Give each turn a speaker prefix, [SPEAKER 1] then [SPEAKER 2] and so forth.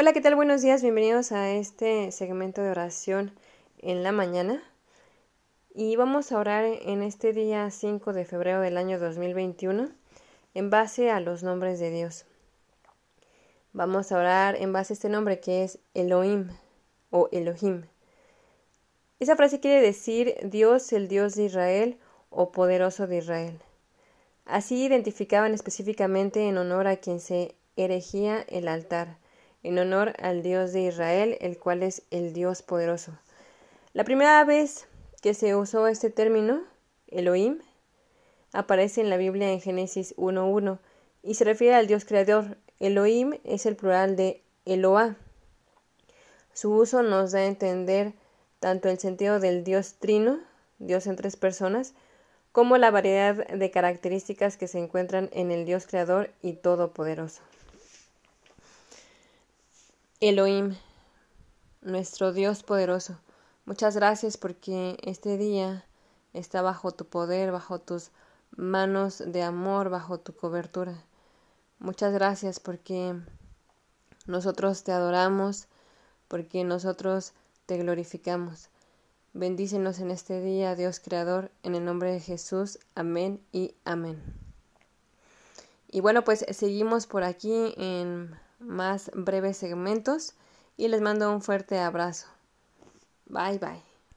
[SPEAKER 1] Hola, ¿qué tal? Buenos días, bienvenidos a este segmento de oración en la mañana. Y vamos a orar en este día 5 de febrero del año 2021 en base a los nombres de Dios. Vamos a orar en base a este nombre que es Elohim o Elohim. Esa frase quiere decir Dios, el Dios de Israel o poderoso de Israel. Así identificaban específicamente en honor a quien se erigía el altar en honor al Dios de Israel, el cual es el Dios poderoso. La primera vez que se usó este término, Elohim, aparece en la Biblia en Génesis 1.1 y se refiere al Dios creador. Elohim es el plural de Eloah. Su uso nos da a entender tanto el sentido del Dios trino, Dios en tres personas, como la variedad de características que se encuentran en el Dios creador y todopoderoso. Elohim, nuestro Dios poderoso, muchas gracias porque este día está bajo tu poder, bajo tus manos de amor, bajo tu cobertura. Muchas gracias porque nosotros te adoramos, porque nosotros te glorificamos. Bendícenos en este día, Dios Creador, en el nombre de Jesús. Amén y amén. Y bueno, pues seguimos por aquí en más breves segmentos y les mando un fuerte abrazo. Bye bye.